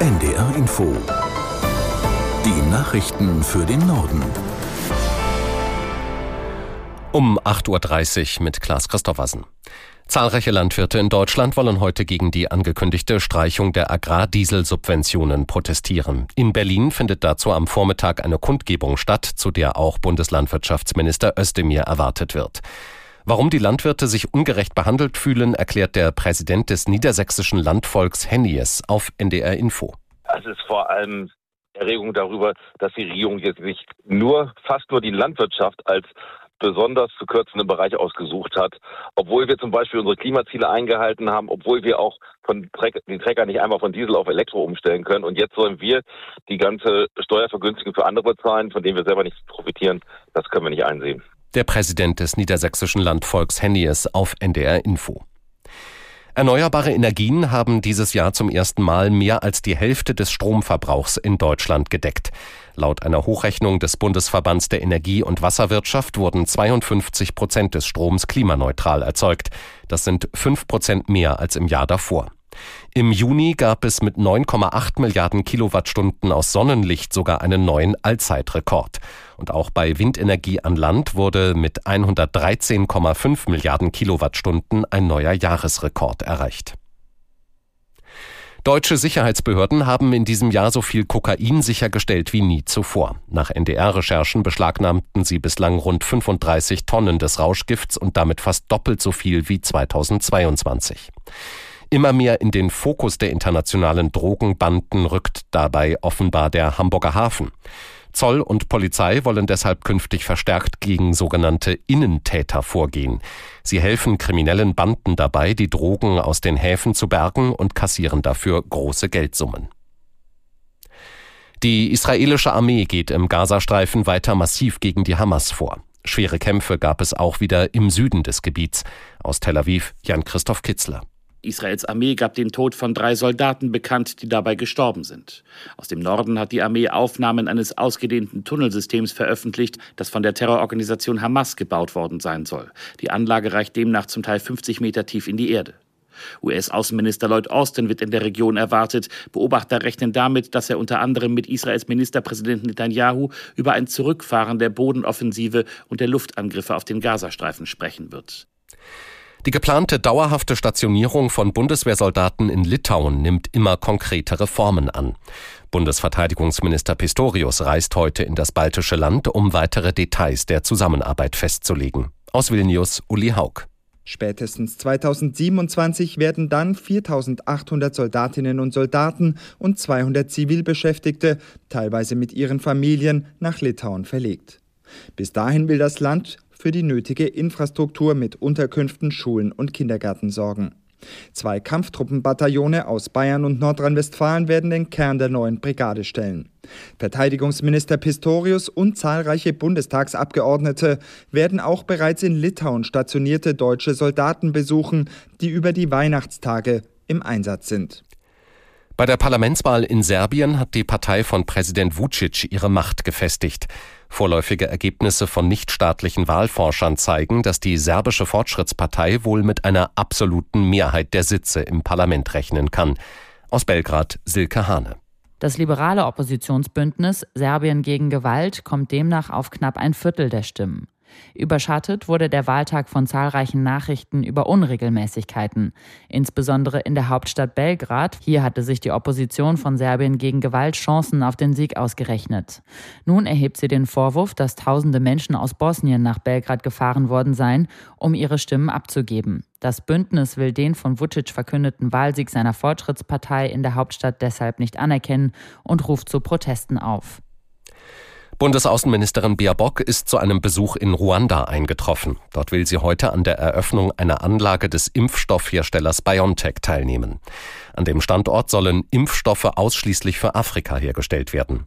NDR Info. Die Nachrichten für den Norden. Um 8.30 Uhr mit Klaas Christoffersen. Zahlreiche Landwirte in Deutschland wollen heute gegen die angekündigte Streichung der Agrardieselsubventionen protestieren. In Berlin findet dazu am Vormittag eine Kundgebung statt, zu der auch Bundeslandwirtschaftsminister Özdemir erwartet wird. Warum die Landwirte sich ungerecht behandelt fühlen, erklärt der Präsident des niedersächsischen Landvolks Hennies auf NDR Info. Es ist vor allem Erregung darüber, dass die Regierung jetzt nicht nur, fast nur die Landwirtschaft als besonders zu kürzende Bereiche ausgesucht hat, obwohl wir zum Beispiel unsere Klimaziele eingehalten haben, obwohl wir auch von Treck, den Trecker nicht einmal von Diesel auf Elektro umstellen können. Und jetzt sollen wir die ganze Steuervergünstigung für andere bezahlen, von denen wir selber nicht profitieren. Das können wir nicht einsehen. Der Präsident des niedersächsischen Landvolks Hennies auf NDR Info. Erneuerbare Energien haben dieses Jahr zum ersten Mal mehr als die Hälfte des Stromverbrauchs in Deutschland gedeckt. Laut einer Hochrechnung des Bundesverbands der Energie- und Wasserwirtschaft wurden 52 Prozent des Stroms klimaneutral erzeugt. Das sind fünf Prozent mehr als im Jahr davor. Im Juni gab es mit 9,8 Milliarden Kilowattstunden aus Sonnenlicht sogar einen neuen Allzeitrekord. Und auch bei Windenergie an Land wurde mit 113,5 Milliarden Kilowattstunden ein neuer Jahresrekord erreicht. Deutsche Sicherheitsbehörden haben in diesem Jahr so viel Kokain sichergestellt wie nie zuvor. Nach NDR-Recherchen beschlagnahmten sie bislang rund 35 Tonnen des Rauschgifts und damit fast doppelt so viel wie 2022. Immer mehr in den Fokus der internationalen Drogenbanden rückt dabei offenbar der Hamburger Hafen. Zoll und Polizei wollen deshalb künftig verstärkt gegen sogenannte Innentäter vorgehen. Sie helfen kriminellen Banden dabei, die Drogen aus den Häfen zu bergen und kassieren dafür große Geldsummen. Die israelische Armee geht im Gazastreifen weiter massiv gegen die Hamas vor. Schwere Kämpfe gab es auch wieder im Süden des Gebiets. Aus Tel Aviv Jan-Christoph Kitzler. Israels Armee gab den Tod von drei Soldaten bekannt, die dabei gestorben sind. Aus dem Norden hat die Armee Aufnahmen eines ausgedehnten Tunnelsystems veröffentlicht, das von der Terrororganisation Hamas gebaut worden sein soll. Die Anlage reicht demnach zum Teil 50 Meter tief in die Erde. US-Außenminister Lloyd Austin wird in der Region erwartet. Beobachter rechnen damit, dass er unter anderem mit Israels Ministerpräsident Netanyahu über ein Zurückfahren der Bodenoffensive und der Luftangriffe auf den Gazastreifen sprechen wird. Die geplante dauerhafte Stationierung von Bundeswehrsoldaten in Litauen nimmt immer konkretere Formen an. Bundesverteidigungsminister Pistorius reist heute in das baltische Land, um weitere Details der Zusammenarbeit festzulegen. Aus Vilnius Uli Haug. Spätestens 2027 werden dann 4800 Soldatinnen und Soldaten und 200 Zivilbeschäftigte, teilweise mit ihren Familien, nach Litauen verlegt. Bis dahin will das Land für die nötige Infrastruktur mit Unterkünften, Schulen und Kindergärten sorgen. Zwei Kampftruppenbataillone aus Bayern und Nordrhein-Westfalen werden den Kern der neuen Brigade stellen. Verteidigungsminister Pistorius und zahlreiche Bundestagsabgeordnete werden auch bereits in Litauen stationierte deutsche Soldaten besuchen, die über die Weihnachtstage im Einsatz sind. Bei der Parlamentswahl in Serbien hat die Partei von Präsident Vucic ihre Macht gefestigt. Vorläufige Ergebnisse von nichtstaatlichen Wahlforschern zeigen, dass die serbische Fortschrittspartei wohl mit einer absoluten Mehrheit der Sitze im Parlament rechnen kann. Aus Belgrad Silke Hane. Das liberale Oppositionsbündnis Serbien gegen Gewalt kommt demnach auf knapp ein Viertel der Stimmen. Überschattet wurde der Wahltag von zahlreichen Nachrichten über Unregelmäßigkeiten, insbesondere in der Hauptstadt Belgrad. Hier hatte sich die Opposition von Serbien gegen Gewalt Chancen auf den Sieg ausgerechnet. Nun erhebt sie den Vorwurf, dass tausende Menschen aus Bosnien nach Belgrad gefahren worden seien, um ihre Stimmen abzugeben. Das Bündnis will den von Vucic verkündeten Wahlsieg seiner Fortschrittspartei in der Hauptstadt deshalb nicht anerkennen und ruft zu Protesten auf. Bundesaußenministerin Baerbock ist zu einem Besuch in Ruanda eingetroffen. Dort will sie heute an der Eröffnung einer Anlage des Impfstoffherstellers BioNTech teilnehmen. An dem Standort sollen Impfstoffe ausschließlich für Afrika hergestellt werden.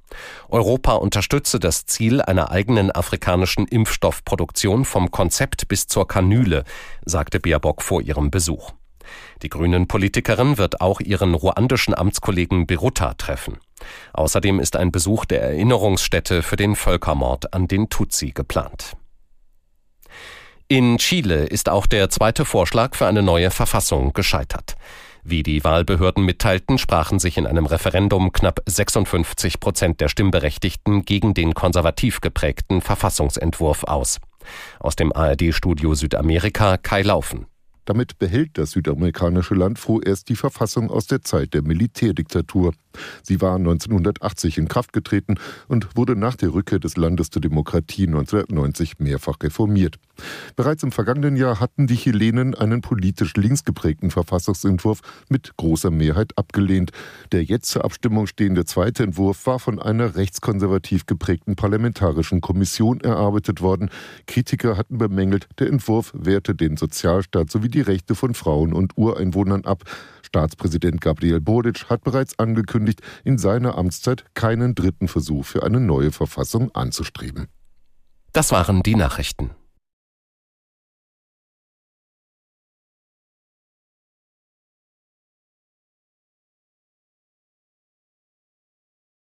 Europa unterstütze das Ziel einer eigenen afrikanischen Impfstoffproduktion vom Konzept bis zur Kanüle, sagte Baerbock vor ihrem Besuch. Die Grünen-Politikerin wird auch ihren ruandischen Amtskollegen Berutta treffen. Außerdem ist ein Besuch der Erinnerungsstätte für den Völkermord an den Tutsi geplant. In Chile ist auch der zweite Vorschlag für eine neue Verfassung gescheitert. Wie die Wahlbehörden mitteilten, sprachen sich in einem Referendum knapp 56 Prozent der Stimmberechtigten gegen den konservativ geprägten Verfassungsentwurf aus. Aus dem ARD-Studio Südamerika Kai Laufen. Damit behält das südamerikanische Land vorerst die Verfassung aus der Zeit der Militärdiktatur. Sie war 1980 in Kraft getreten und wurde nach der Rückkehr des Landes zur Demokratie 1990 mehrfach reformiert. Bereits im vergangenen Jahr hatten die Chilenen einen politisch links geprägten Verfassungsentwurf mit großer Mehrheit abgelehnt. Der jetzt zur Abstimmung stehende zweite Entwurf war von einer rechtskonservativ geprägten parlamentarischen Kommission erarbeitet worden. Kritiker hatten bemängelt, der Entwurf wehrte den Sozialstaat sowie die Rechte von Frauen und Ureinwohnern ab. Staatspräsident Gabriel Boric hat bereits angekündigt, in seiner Amtszeit keinen dritten Versuch für eine neue Verfassung anzustreben. Das waren die Nachrichten.